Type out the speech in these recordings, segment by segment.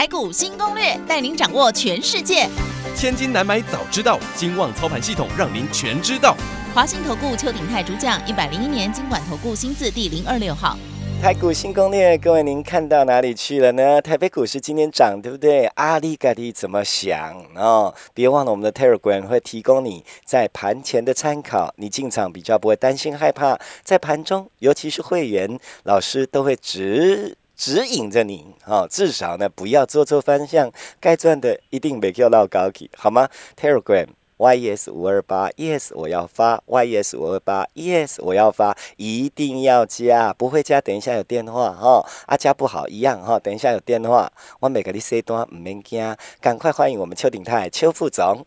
台股新攻略，带您掌握全世界。千金难买早知道，金旺操盘系统让您全知道。华信投顾邱鼎泰主讲，一百零一年经管投顾新字第零二六号。台股新攻略，各位您看到哪里去了呢？台北股市今天涨，对不对？阿里嘎迪怎么想哦？别忘了我们的 Telegram 会提供你在盘前的参考，你进场比较不会担心害怕。在盘中，尤其是会员老师都会指指引着你哦，至少呢不要做错方向，该赚的一定没叫到高级，好吗？Telegram。yes 五二八，yes 我要发，yes 五二八，yes 我要发，一定要加，不会加，等一下有电话哈，啊加不好一样哈，等一下有电话，我每个你 say 段唔免惊，赶快欢迎我们邱鼎泰邱副总。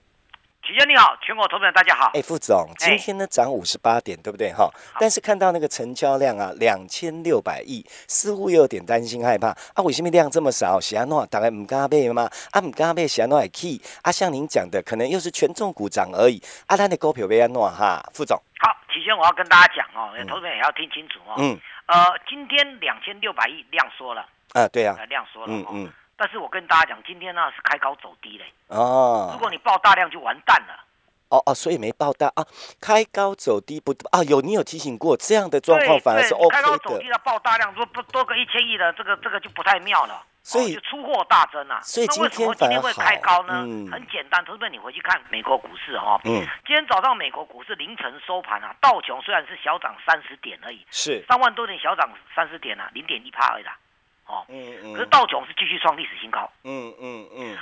齐先你好，全国投资人大家好。哎，副总，今天呢涨五十八点，对不对哈？但是看到那个成交量啊，两千六百亿，似乎又有点担心害怕啊。为什么量这么少？喜安诺大概唔敢买吗？啊，唔敢买，喜安诺还 key 啊？像您讲的，可能又是权重股涨而已。啊，咱的股票被安诺哈，副总。好，齐先我要跟大家讲哦，投资人也要听清楚哦。嗯。呃，今天两千六百亿量缩了。啊，对啊。量缩了。嗯嗯。但是我跟大家讲，今天呢是开高走低嘞。哦。如果你爆大量，就完蛋了。哦哦，所以没爆大啊，开高走低不啊？有你有提醒过这样的状况反而是 OK 的。开高走低要爆大量，说不多个一千亿的这个这个就不太妙了。所以就出货大增啊。所以今天今天会开高呢？很简单，投资你回去看美国股市哈。嗯。今天早上美国股市凌晨收盘啊，道琼虽然是小涨三十点而已，是三万多点小涨三十点啊，零点一趴而已啦。哦。嗯嗯。可是道琼是继续创历史新高。嗯嗯嗯。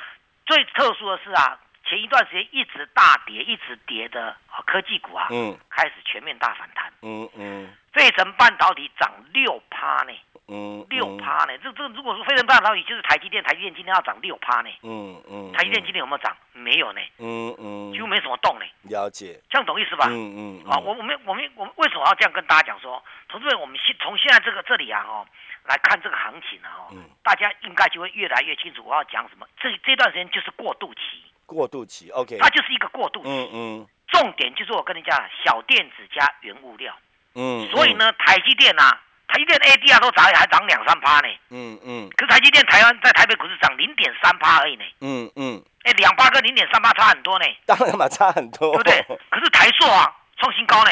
最特殊的是啊。前一段时间一直大跌、一直跌的科技股啊，嗯，开始全面大反弹，嗯嗯，费城半导体涨六趴呢，嗯，六趴呢，这这如果说费城半导体就是台积电，台积电今天要涨六趴呢，嗯嗯，台积电今天有没有涨？没有呢，嗯嗯，几乎没什么动呢，了解，这样懂意思吧？嗯嗯，啊，我我们我们我们为什么要这样跟大家讲说，同志们，我们现从现在这个这里啊，哦，来看这个行情啊，哦，大家应该就会越来越清楚我要讲什么。这这段时间就是过渡期。过渡期，OK，它就是一个过渡期。嗯嗯，重点就是我跟你讲，小电子加原物料。嗯，所以呢，台积电啊，台积电 ADR 都涨，还涨两三趴呢。嗯嗯，可是台积电台湾在台北股市涨零点三趴而已呢。嗯嗯，哎，两八跟零点三八差很多呢。当然嘛，差很多，对不对？可是台塑啊，创新高呢。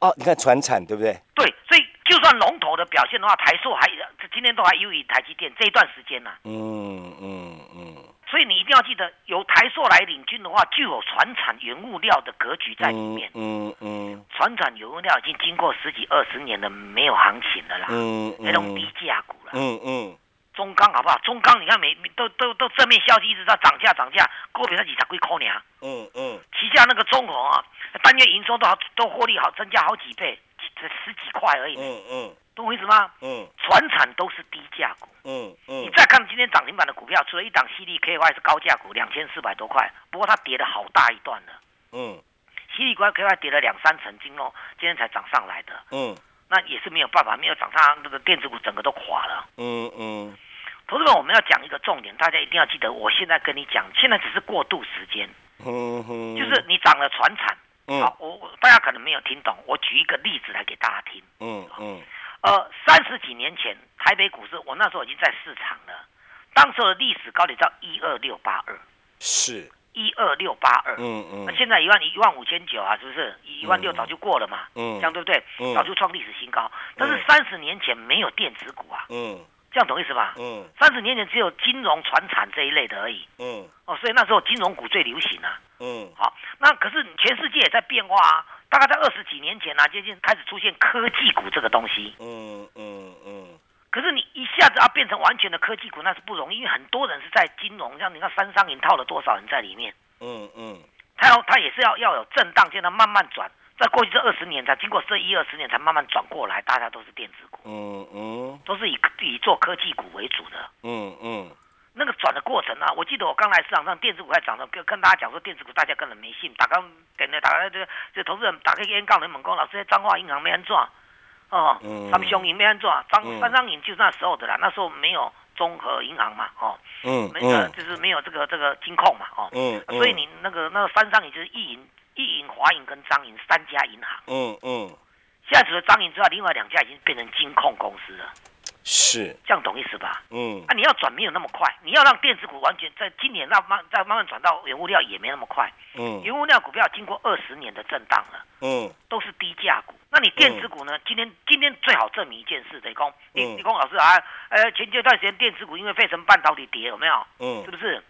哦，你看船产对不对？对，所以就算龙头的表现的话，台塑还今天都还优于台积电这一段时间呢。嗯嗯嗯。所以你一定要记得，由台塑来领军的话，具有船产原物料的格局在里面。嗯嗯，船产原物料已经经过十几二十年的没有行情了啦，嗯那种低价股了。嗯嗯，中钢好不好？中钢你看每都都都正面消息一直在涨价涨价，股票才几十块块呢。嗯嗯，旗下那个中红啊，单月营收都好都获利好增加好几倍，才十几块而已。嗯嗯。懂我意思吗？嗯，船产都是低价股。嗯嗯，你再看今天涨停板的股票，除了一档 C D K Y 是高价股，两千四百多块，不过它跌了好大一段了。嗯，C D K Y 跌了两三成，今哦，今天才涨上来的。嗯，那也是没有办法，没有涨上那个电子股整个都垮了。嗯嗯，同志们，我们要讲一个重点，大家一定要记得，我现在跟你讲，现在只是过渡时间。嗯哼，就是你涨了船产。嗯，好，我我大家可能没有听懂，我举一个例子来给大家听。嗯嗯。呃，三十几年前台北股市，我那时候已经在市场了。当时的历史高点叫一二六八二，是一二六八二。嗯嗯。那现在一万一万五千九啊，是不是？一万六早就过了嘛。嗯。这样对不对？嗯。早就创历史新高。但是三十年前没有电子股啊。嗯。这样懂意思吧？嗯。三十年前只有金融、船产这一类的而已。嗯。哦，所以那时候金融股最流行啊。嗯。好，那可是全世界也在变化啊。大概在二十几年前啊，接近开始出现科技股这个东西。嗯嗯嗯。可是你一下子要变成完全的科技股，那是不容易，因为很多人是在金融，像你看三商银套了多少人在里面。嗯嗯。他要他也是要要有震荡，现在慢慢转，在过去这二十年才经过这一二十年才慢慢转过来，大家都是电子股。嗯嗯。都是以以做科技股为主的。嗯嗯。那个转的过程啊，我记得我刚来市场上，电子股还涨的，跟跟大家讲说电子股大家根本没信，打刚点的打开这个这投资人打开烟告人猛攻，老师在彰化银行没安装，哦，三雄银没安装，张三张银就是那时候的啦，那时候没有综合银行嘛，哦，嗯，没有就是没有这个这个金控嘛，哦，嗯，所以你那个那个三商银就是意银、易银、华银跟张银三家银行，嗯嗯，现在除了张银之外，另外两家已经变成金控公司了。是这样懂意思吧？嗯，啊，你要转没有那么快，你要让电子股完全在今年让慢再慢慢转到原物料也没那么快。嗯，原物料股票经过二十年的震荡了，嗯，都是低价股。那你电子股呢？今天今天最好证明一件事，雷公，你你公老师啊，呃，前这段时间电子股因为费城半导体跌有没有？嗯，是不是？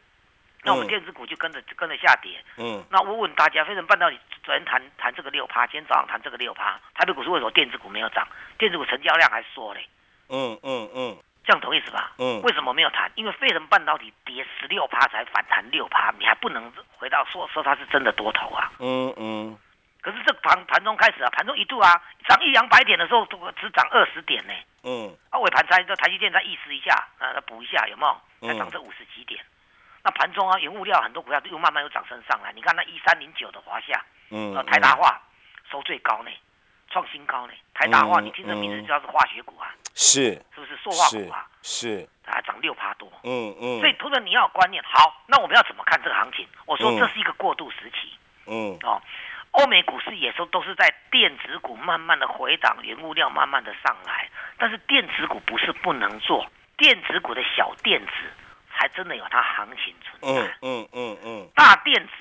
那我们电子股就跟着跟着下跌。嗯，那我问大家，费城半导体昨天谈谈这个六趴，今天早上谈这个六趴，台北股市为什么电子股没有涨？电子股成交量还缩嘞。嗯嗯嗯，这样懂意思吧？嗯，为什么没有谈？因为费城半导体跌十六趴才反弹六趴，你还不能回到说说它是真的多头啊。嗯嗯。可是这盘盘中开始啊，盘中一度啊涨一两百点的时候，只涨二十点呢。嗯。啊，尾盘才这台积电再意识一下，啊，补一下有没有？才涨这五十几点。那盘中啊，原物料很多股票又慢慢又涨升上来。你看那一三零九的华夏，嗯，台大化收最高呢。创新高呢，台大化，你听这名字就知道是化学股啊，是，是不是塑化股啊？是，它涨六趴多，嗯嗯，所以投资你要有观念，好，那我们要怎么看这个行情？我说这是一个过渡时期，嗯哦，欧美股市也说都是在电子股慢慢的回档，原物料慢慢的上来，但是电子股不是不能做，电子股的小电子还真的有它行情存在，嗯嗯嗯，大电子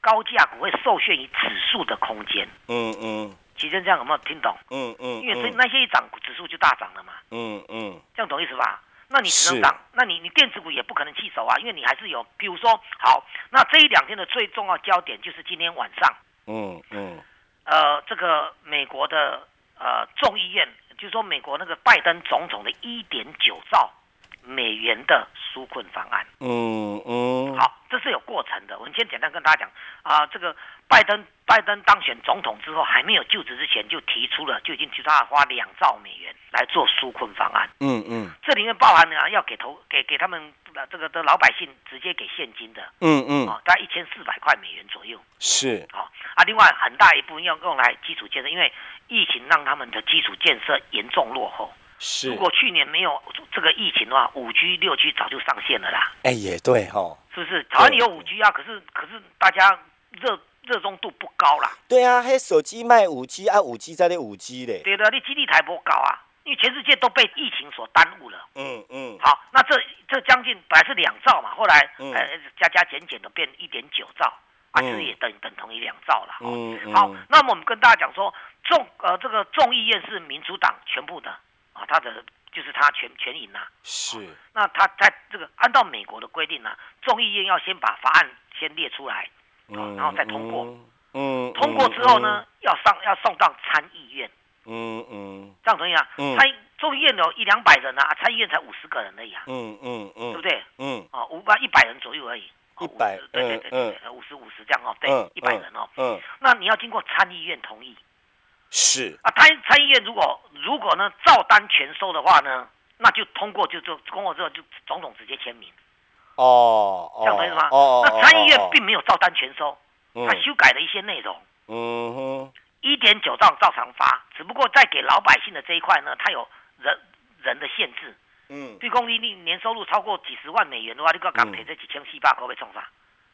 高价股会受限于指数的空间，嗯嗯。其实这样有没有听懂？嗯嗯，因为这那些一涨，指数就大涨了嘛。嗯嗯，这样懂意思吧？那你只能涨，那你你电子股也不可能弃守啊，因为你还是有，比如说，好，那这一两天的最重要焦点就是今天晚上。嗯嗯，呃，这个美国的呃众议院，就是说美国那个拜登总统的一点九兆美元的纾困方案。嗯嗯，好，这是有过程的。我们先简单跟大家讲啊，这个。拜登拜登当选总统之后，还没有就职之前，就提出了，就已经提出他花两兆美元来做纾困方案。嗯嗯，这里面包含了要给投给给他们这个的老百姓直接给现金的。嗯嗯，啊，大概一千四百块美元左右。是。好啊，另外很大一部分要用来基础建设，因为疫情让他们的基础建设严重落后。是。如果去年没有这个疫情的话，五 G 六 G 早就上线了啦。哎，也对哈。是不是？台湾有五 G 啊，可是可是大家热。热衷度不高啦。对啊，嘿手机卖五 G 啊，五 G 在那五 G 嘞。对的，你基地台不高啊，因为全世界都被疫情所耽误了。嗯嗯。好，那这这将近本来是两兆嘛，后来呃加加减减的变一点九兆，啊，其实也等等同于两兆了。嗯嗯。好，那么我们跟大家讲说，众呃这个众议院是民主党全部的啊，他的就是他全全赢呐。是。那他在这个按照美国的规定呢，众议院要先把法案先列出来。然后再通过，嗯，通过之后呢，要上要送到参议院，嗯嗯，这样同意啊？参众议院有一两百人啊，参议院才五十个人而已啊，嗯嗯嗯，对不对？嗯，哦，五百一百人左右而已，一百，对对对对，五十五十这样哦，对，一百人哦，嗯，那你要经过参议院同意，是啊，参参议院如果如果呢照单全收的话呢，那就通过就就通过之后就总统直接签名。哦，这样懂意思吗？那参议院并没有照单全收，他修改了一些内容。嗯哼，一点九兆照常发，只不过在给老百姓的这一块呢，他有人人的限制。嗯，比如公你你年收入超过几十万美元的话，你个港铁这几千七八可被冲上。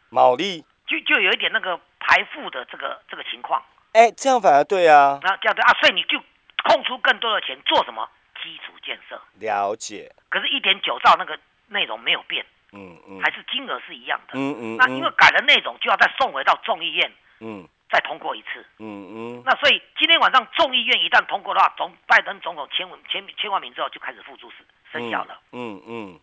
毛利就就有一点那个排富的这个这个情况。哎，这样反而对啊。那这样对啊，所以你就空出更多的钱做什么基础建设？了解。可是，一点九兆那个内容没有变。嗯嗯，还是金额是一样的。嗯嗯，那因为改了内容，就要再送回到众议院，嗯，再通过一次。嗯嗯，那所以今天晚上众议院一旦通过的话，总拜登总统签文签签完名之后，就开始付诸生生效了。嗯嗯，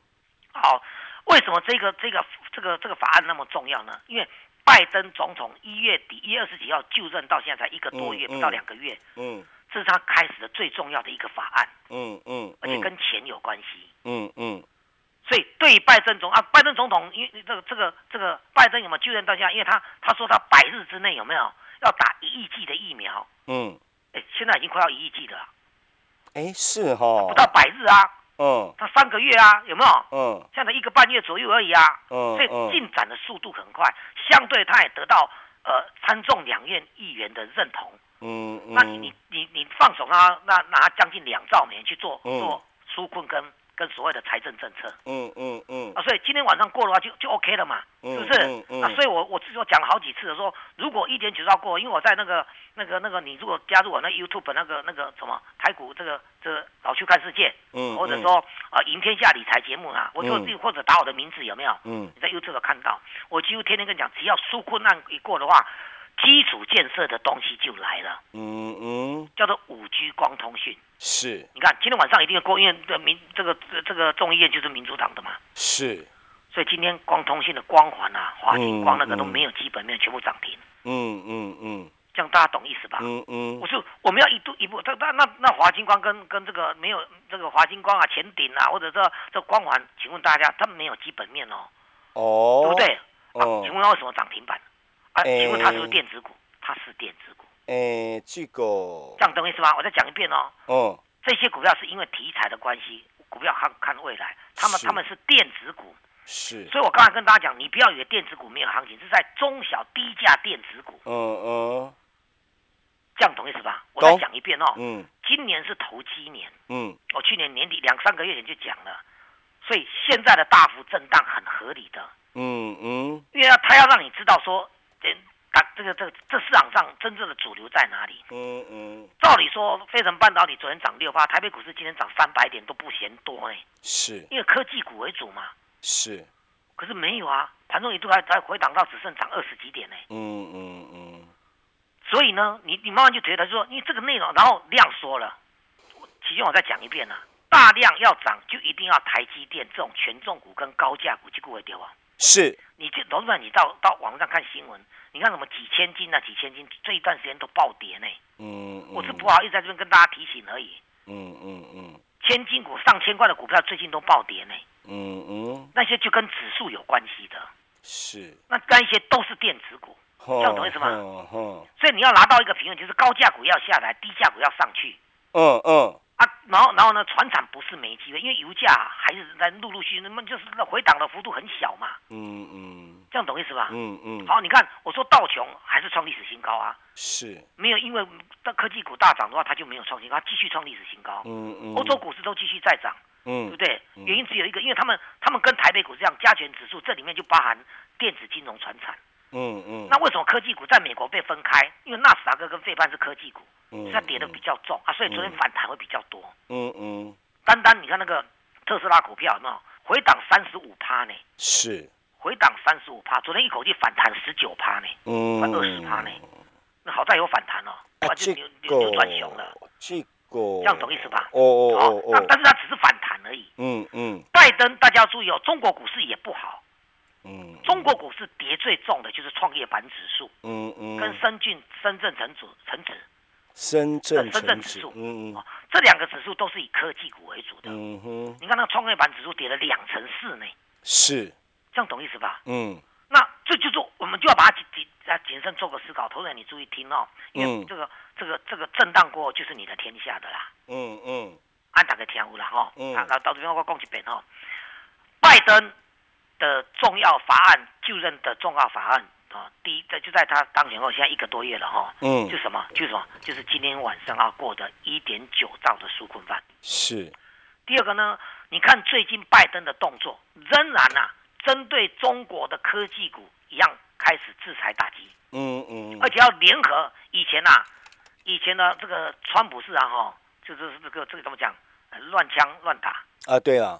好，为什么这个这个这个这个法案那么重要呢？因为拜登总统一月底一月二十几号就任到现在才一个多月，不到两个月。嗯，这是他开始的最重要的一个法案。嗯嗯，而且跟钱有关系。嗯嗯。所以，对拜登总啊，拜登总统，因为这个这个这个拜登有没有就任到现在？因为他他说他百日之内有没有要打一亿剂的疫苗？嗯，哎，现在已经快要一亿剂了。哎，是哈，不到百日啊。嗯，它三个月啊，有没有？嗯，现在一个半月左右而已啊。嗯，所以进展的速度很快，相对它也得到呃参众两院议员的认同。嗯嗯，那你你你你放手啊，那拿将近两兆美元去做做纾困跟。跟所谓的财政政策，嗯嗯嗯，啊，所以今天晚上过的话就就 OK 了嘛，是不是？啊，所以我我自己讲了好几次的说，如果一点九兆过，因为我在那个那个那个，你如果加入我那 YouTube 那个那个什么台股这个这个老去看世界，嗯，或者说啊赢天下理财节目啊，我就自己或者打我的名字有没有？嗯，你在 YouTube 看到，我几乎天天跟你讲，只要纾困案一过的话。基础建设的东西就来了，嗯嗯，叫做五 G 光通讯，是，你看今天晚上一定要过，因为的民这个这个众议院就是民主党的嘛，是，所以今天光通讯的光环啊，华金光那个都没有基本面，全部涨停，嗯嗯嗯，这样大家懂意思吧？嗯嗯，我说我们要一步一步，这那那那华金光跟跟这个没有这个华金光啊、前顶啊，或者说这光环，请问大家，它没有基本面哦，哦，对不对？哦，请问它为什么涨停板？啊，请问它是不是电子股？它是电子股。诶，这个这样懂意思吗？我再讲一遍哦。哦。这些股票是因为题材的关系，股票看看未来，他们他们是电子股。是。所以我刚才跟大家讲，你不要以为电子股没有行情，是在中小低价电子股。嗯嗯。这样懂意思吧？我再讲一遍哦。嗯。今年是投机年。嗯。我去年年底两三个月前就讲了，所以现在的大幅震荡很合理的。嗯嗯。因为他要让你知道说。这打这个这个这市场上真正的主流在哪里？嗯嗯。照理说，飞腾半导体昨天涨六八，台北股市今天涨三百点都不嫌多哎。是。因为科技股为主嘛。是。可是没有啊，盘中一度还还回档到只剩涨二十几点呢。嗯嗯嗯。所以呢，你你慢慢就觉得说，因为这个内容，然后量缩了。其实我再讲一遍呢，大量要涨就一定要台积电这种权重股跟高价股就不会掉啊。是，你这董事，你到到网上看新闻，你看什么几千斤啊，几千斤，这一段时间都暴跌呢。嗯，我是不好意思在这边跟大家提醒而已。嗯嗯嗯，千金股上千块的股票最近都暴跌呢。嗯嗯，那些就跟指数有关系的。是，那那一些都是电子股，这样懂意思吗？所以你要拿到一个平衡，就是高价股要下来，低价股要上去。嗯嗯。啊，然后然后呢？船产不是没机会，因为油价还是在陆陆续续，那么就是那回档的幅度很小嘛。嗯嗯，这样懂意思吧？嗯嗯。好，你看我说道琼还是创历史新高啊。是。没有因为科技股大涨的话，它就没有创新高，它继续创历史新高。嗯嗯。欧洲股市都继续在涨。嗯。对不对？原因只有一个，因为他们他们跟台北股市一样，加权指数这里面就包含电子、金融、船产。嗯嗯。那为什么科技股在美国被分开？因为纳斯达克跟费半是科技股。嗯它跌的比较重啊，所以昨天反弹会比较多。嗯嗯，单单你看那个特斯拉股票有没有回档三十五趴呢？是回档三十五趴，昨天一口气反弹十九趴呢，快二十趴呢。那好在有反弹哦，哇，就扭扭转熊了。这个这样懂意思吧？哦哦哦哦，但是它只是反弹而已。嗯嗯，拜登大家要注意哦，中国股市也不好。嗯，中国股市跌最重的就是创业板指数。嗯嗯，跟深圳深圳成指成指。深圳深圳指数，嗯嗯，这两个指数都是以科技股为主的，嗯哼。你看那个创业板指数跌了两成四呢，是，这样懂意思吧？嗯，那这就是我们就要把它谨谨啊谨慎做个思考。投资人你注意听哦，因为这个这个这个震荡过后就是你的天下的啦，嗯嗯，按打个天呼了哈，嗯，那到这边我讲一遍哈，拜登的重要法案就任的重要法案。啊，第一，在就在他当选后，现在一个多月了哈，嗯，就什么，就什么，就是今天晚上要过的一点九兆的纾困饭。是。第二个呢，你看最近拜登的动作，仍然啊，针对中国的科技股一样开始制裁打击。嗯嗯。而且要联合以前呐，以前呢这个川普市长哈，就是这个这个怎么讲，乱枪乱打。啊，对啊。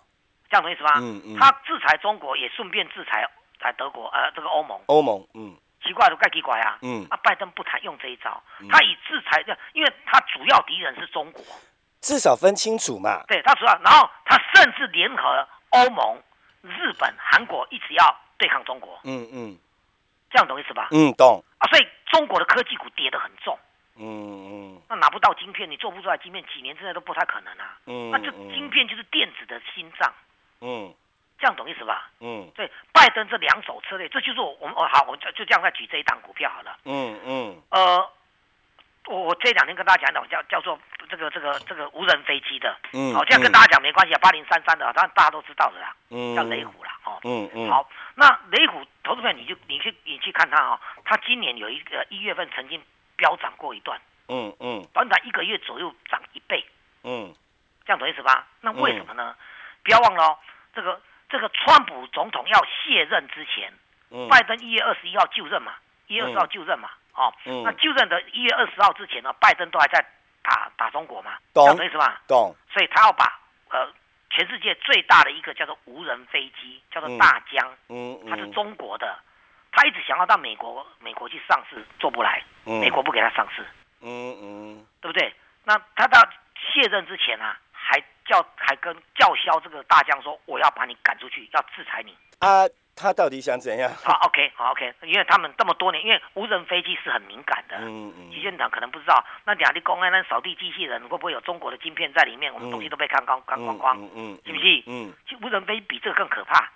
这样懂意思吗？嗯嗯。他制裁中国，也顺便制裁。在德国，呃，这个欧盟，欧盟，嗯，奇怪，都怪奇怪啊，嗯，啊，拜登不谈用这一招，他以制裁，因为他主要敌人是中国，至少分清楚嘛，对他主要，然后他甚至联合欧盟、日本、韩国一直要对抗中国，嗯嗯，这样懂意思吧？嗯，懂。啊，所以中国的科技股跌得很重，嗯嗯，那拿不到晶片，你做不出来晶片，几年之内都不太可能啊，嗯，那这晶片就是电子的心脏，嗯。这样懂意思吧？嗯，对，拜登这两手策略，这就是我我们哦好，我就就这样再举这一档股票好了。嗯嗯。呃，我我这两天跟大家讲的叫叫做这个这个这个无人飞机的，嗯，好，这样跟大家讲没关系啊，八零三三的，当然大家都知道的啦，嗯，叫雷虎啦，哦，嗯嗯，好，那雷虎投资票你就你去你去看它啊，它今年有一个一月份曾经飙涨过一段，嗯嗯，短短一个月左右涨一倍，嗯，这样懂意思吧？那为什么呢？不要忘了哦，这个这个川普总统要卸任之前，拜登一月二十一号就任嘛，一月二十号就任嘛。哦，那就任的一月二十号之前呢，拜登都还在打打中国嘛，懂意思吗？懂。所以他要把呃全世界最大的一个叫做无人飞机，叫做大疆，嗯，它是中国的，他一直想要到美国美国去上市，做不来，美国不给他上市，嗯嗯，对不对？那他到卸任之前啊，还叫还跟叫嚣这个大将说，我要把你赶出去，要制裁你啊。他到底想怎样？好，OK，好，OK，因为他们这么多年，因为无人飞机是很敏感的。嗯嗯。机长可能不知道，那两地公安那扫地机器人会不会有中国的晶片在里面？我们东西都被看光，看光光。嗯嗯。是不是？嗯。其实无人飞比这个更可怕，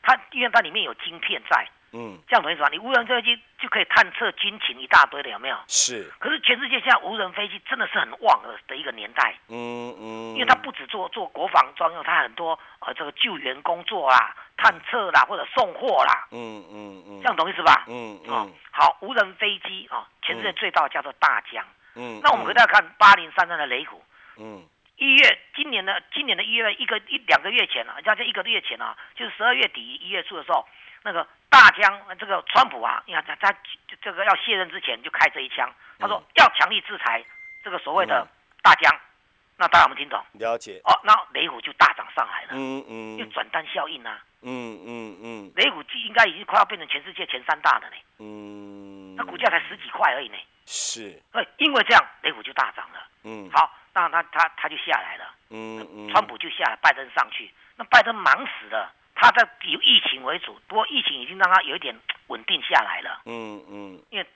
它因为它里面有晶片在。嗯。这样懂意思吧？你无人飞机就可以探测军情一大堆的，有没有？是。可是全世界现在无人飞机真的是很旺的的一个年代。嗯嗯。因为它不止做做国防专用，它很多呃这个救援工作啦。探测啦，或者送货啦，嗯嗯嗯，这样懂意思吧？嗯嗯，好，无人飞机啊，全世界最大叫做大疆。嗯，那我们回头看八零三三的雷虎。嗯，一月今年的今年的一月一个一两个月前啊，将近一个月前啊，就是十二月底一月初的时候，那个大疆这个川普啊，你看他他这个要卸任之前就开这一枪，他说要强力制裁这个所谓的大疆。那大家有没有听懂？了解。哦，那雷虎就大涨上来了。嗯嗯，因为转单效应啊。嗯嗯嗯，雷虎就应该已经快要变成全世界前三大的呢。嗯，那股价才十几块而已呢。是，哎，因为这样，雷虎就大涨了。嗯，好，那他他他就下来了。嗯嗯，川普就下来，拜登上去，那拜登忙死了，他在以疫情为主，不过疫情已经让他有一点稳定下来了。嗯嗯，因为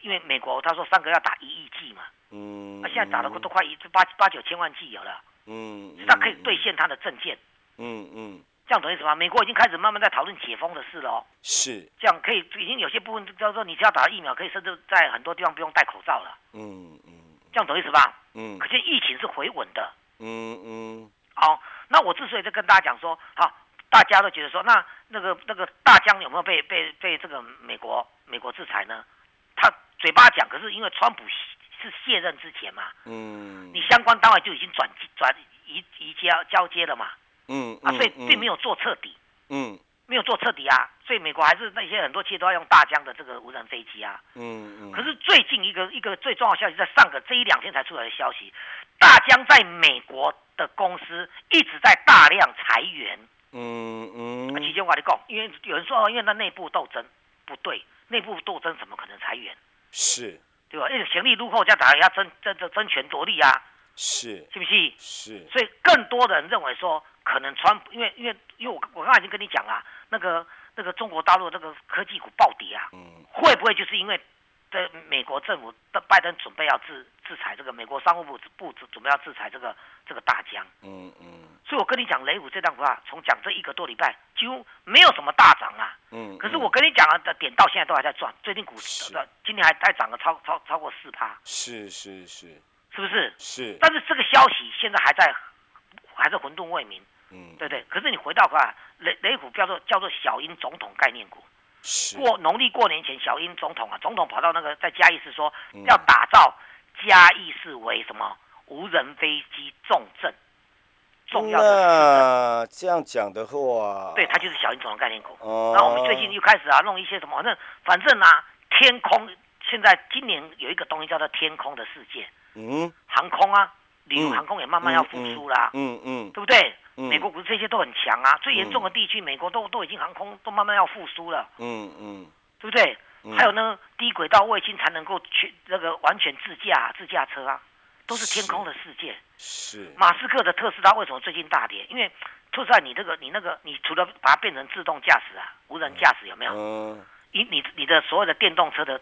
因为美国他说三个要打一亿剂嘛。嗯，那现在打的都快一八八九千万剂有了。嗯，他可以兑现他的证件。嗯嗯。这样懂意思吗？美国已经开始慢慢在讨论解封的事了哦。是，这样可以，已经有些部分叫做你只要打了疫苗，可以甚至在很多地方不用戴口罩了。嗯嗯，这样懂意思吧？嗯，可见疫情是回稳的。嗯嗯，好，那我之所以在跟大家讲说，好，大家都觉得说，那那个那个大疆有没有被被被这个美国美国制裁呢？他嘴巴讲，可是因为川普是卸任之前嘛，嗯，你相关单位就已经转转移移交交接了嘛。嗯啊，所以并没有做彻底，嗯，没有做彻底啊，所以美国还是那些很多企业都要用大疆的这个无人飞机啊，嗯嗯。可是最近一个一个最重要消息，在上个这一两天才出来的消息，大疆在美国的公司一直在大量裁员，嗯嗯。那期间我跟你讲，因为有人说，因为那内部斗争不对，内部斗争怎么可能裁员？是，对吧？因为权力入后，这样打要争争争争权夺利啊，是，是不是？是。所以更多的人认为说。可能川普，因为因为因为我我刚才已经跟你讲了，那个那个中国大陆那个科技股暴跌啊，嗯，会不会就是因为的美国政府的拜登准备要制制裁这个美国商务部部准备要制裁这个这个大疆，嗯嗯，所以我跟你讲，雷虎这档股啊，从讲这一个多礼拜几乎没有什么大涨啊，嗯，可是我跟你讲啊的点到现在都还在赚，最近股市的今天还还涨了超超超过四趴，是是是，是不是？是，但是这个消息现在还在还是混沌未明。嗯，对对，可是你回到话，雷雷虎叫做叫做小英总统概念股，过农历过年前，小英总统啊，总统跑到那个在嘉义市说要打造嘉义市为什么无人飞机重镇，重要的这样讲的话，对他就是小英总统概念股。哦，那我们最近又开始啊弄一些什么，反正反正啊，天空现在今年有一个东西叫做天空的世界，嗯，航空啊，旅游航空也慢慢要复苏啦，嗯嗯，对不对？美国股市这些都很强啊，最严重的地区，美国都都已经航空都慢慢要复苏了。嗯嗯，对不对？还有呢，低轨道卫星才能够去那个完全自驾自驾车啊，都是天空的世界。是。马斯克的特斯拉为什么最近大跌？因为特斯拉你这个你那个你除了把它变成自动驾驶啊，无人驾驶有没有？嗯。你你你的所有的电动车的，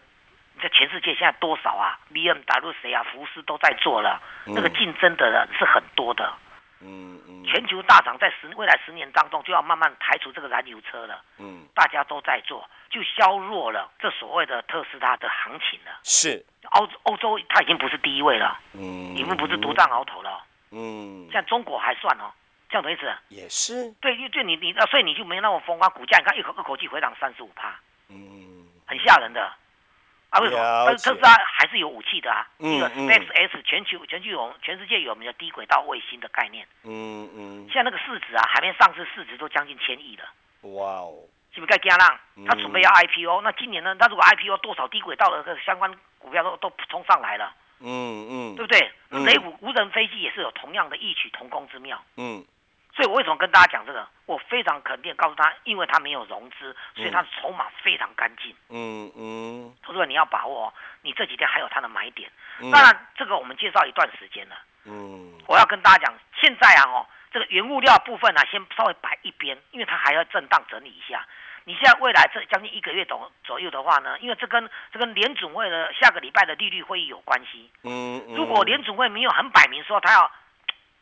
在全世界现在多少啊？B M W 谁啊？福斯都在做了，那个竞争的人是很多的。嗯嗯，全球大厂在十未来十年当中就要慢慢排除这个燃油车了。嗯，大家都在做，就削弱了这所谓的特斯拉的行情了。是。欧欧洲它已经不是第一位了，嗯，已经不是独占鳌头了，嗯，像中国还算哦，这样的意思？也是，对，就你你所以你就没那么风光，股价你看一口一口气回涨三十五趴，嗯，很吓人的。啊，为什么？特斯拉还是有武器的啊。一个 Space X 全球全球有全世界有名的低轨道卫星的概念。嗯嗯。现在那个市值啊，还没上市，市值都将近千亿了。哇哦！是不是该加浪？他准备要 IPO，那今年呢？他如果 IPO，多少低轨道的相关股票都都冲上来了。嗯嗯。对不对？雷虎无人飞机也是有同样的异曲同工之妙。嗯。所以我为什么跟大家讲这个？我非常肯定告诉他，因为他没有融资，所以他的筹码非常干净。嗯嗯，投资者你要把握，你这几天还有他的买点。当然，这个我们介绍一段时间了。嗯，我要跟大家讲，现在啊，哦，这个原物料部分呢，先稍微摆一边，因为它还要震荡整理一下。你现在未来这将近一个月左左右的话呢，因为这跟这跟联准会的下个礼拜的利率会议有关系。嗯，如果联准会没有很摆明说他要。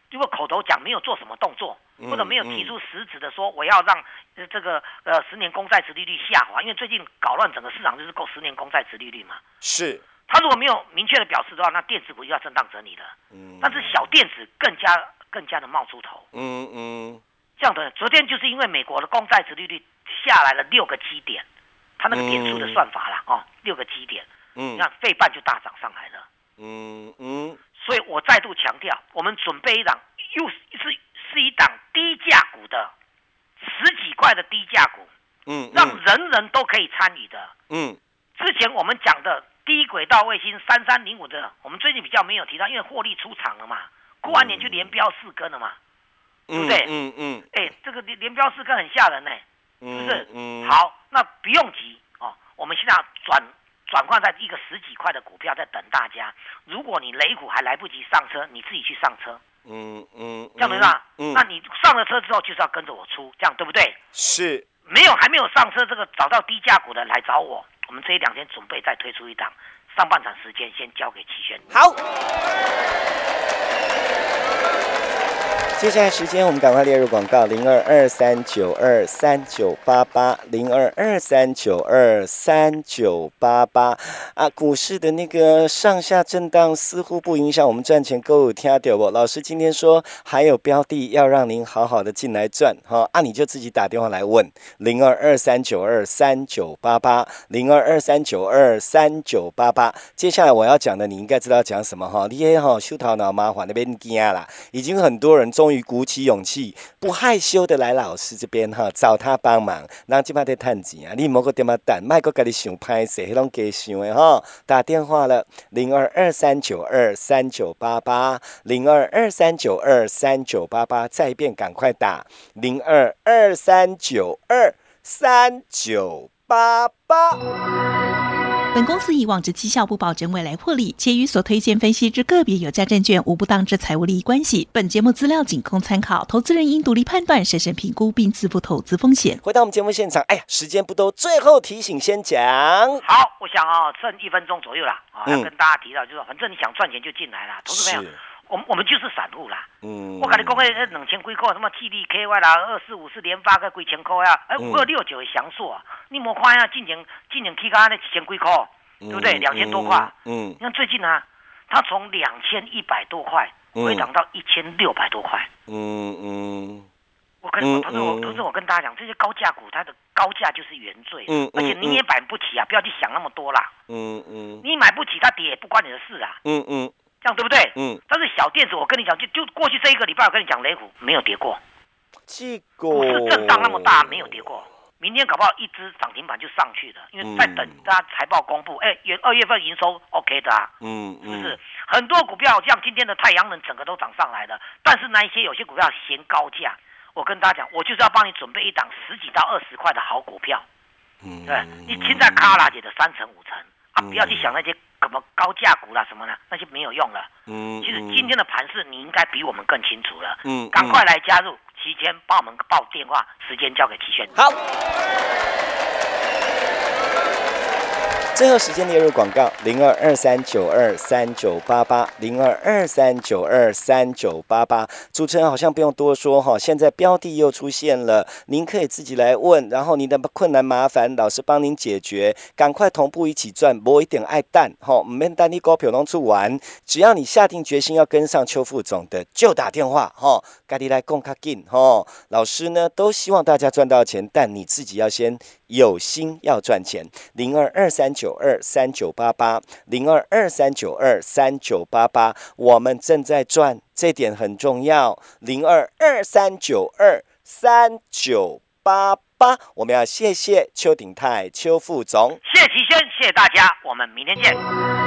如果口头讲没有做什么动作，或者没有提出实质的说我要让这个呃十年公债值利率下滑，因为最近搞乱整个市场就是够十年公债值利率嘛。是。他如果没有明确的表示的话，那电子股又要震荡整理了。嗯。但是小电子更加更加的冒出头。嗯嗯。这样的，昨天就是因为美国的公债值利率下来了六个基点，它那个点数的算法啦，哦，六个基点。嗯。你看费半就大涨上来了。嗯嗯。所以我再度强调，我们准备一档又是是一档低价股的十几块的低价股，嗯，让人人都可以参与的，嗯。之前我们讲的低轨道卫星三三零五的，我们最近比较没有提到，因为获利出场了嘛，过完年就连标四根了嘛，对不对？嗯嗯。哎，这个连连标四根很吓人呢，是不是？嗯。好，那不用急哦，我们现在转。转换在一个十几块的股票在等大家。如果你雷股还来不及上车，你自己去上车。嗯嗯，这样子吧。嗯，那你上了车之后就是要跟着我出，这样对不对？是。没有还没有上车，这个找到低价股的来找我。我们这一两天准备再推出一档，上半场时间先交给齐轩。好。接下来时间，我们赶快列入广告：零二二三九二三九八八，零二二三九二三九八八。啊，股市的那个上下震荡似乎不影响我们赚钱。各位听到不？老师今天说还有标的要让您好好的进来赚，哈，啊，你就自己打电话来问零二二三九二三九八八，零二二三九二三九八八。接下来我要讲的，你应该知道讲什么哈？你也哈，修头脑麻烦那边惊啦，已经很多人中终于。鼓起勇气，不害羞的来老师这边哈，找他帮忙。那今摆在探钱啊，你莫个点么等，卖个家己想拍谁，迄种加想的哈。打电话了，零二二三九二三九八八，零二二三九二三九八八，再一遍赶快打零二二三九二三九八八。本公司以往之绩效不保证未来获利，且与所推荐分析之个别有价证券无不当之财务利益关系。本节目资料仅供参考，投资人应独立判断、审慎评估并自负投资风险。回到我们节目现场，哎呀，时间不多，最后提醒先讲。好，我想啊，剩一分钟左右了啊，要跟大家提到，就是反正你想赚钱就进来了，投资朋友。我我们就是散户啦，嗯，我跟你讲，那两千几块，什么 T D K Y 啦，二四五四连发个几千块啊，哎，五二六九的翔硕啊，你莫看啊，今年今年 K 刚那几千几块，对不对？两千多块，嗯，你看最近啊，它从两千一百多块回涨到一千六百多块，嗯嗯，我跟我同时我同时我跟大家讲，这些高价股它的高价就是原罪，嗯。而且你也买不起啊，不要去想那么多啦，嗯嗯，你买不起它跌也不关你的事啊，嗯嗯。这样对不对？嗯。但是小电子，我跟你讲，就就过去这一个礼拜，我跟你讲，雷虎没有跌过，这个股市震荡那么大，没有跌过。明天搞不好一只涨停板就上去了，因为在等大家财报公布。哎，元二月份营收 OK 的啊，嗯，是不是？很多股票像今天的太阳能，整个都涨上来了。但是那一些有些股票嫌高价，我跟大家讲，我就是要帮你准备一档十几到二十块的好股票。嗯，对，你现在卡拉姐的三成五成啊，不要去想那些。什么高价股啦，什么呢？那些没有用了。嗯，其实今天的盘势你应该比我们更清楚了。嗯，赶快来加入，期间帮我们报电话，时间交给齐轩。好。最后时间列入广告：零二二三九二三九八八，零二二三九二三九八八。主持人好像不用多说哈，现在标的又出现了，您可以自己来问，然后您的困难麻烦，老师帮您解决，赶快同步一起赚，博一点爱蛋哈，唔免等你股票拢出玩，只要你下定决心要跟上邱副总的，就打电话哈，赶紧来共卡进哈。老师呢都希望大家赚到钱，但你自己要先。有心要赚钱，零二二三九二三九八八，零二二三九二三九八八，我们正在赚，这点很重要。零二二三九二三九八八，我们要谢谢邱鼎泰邱副总，谢谢齐轩，谢谢大家，我们明天见。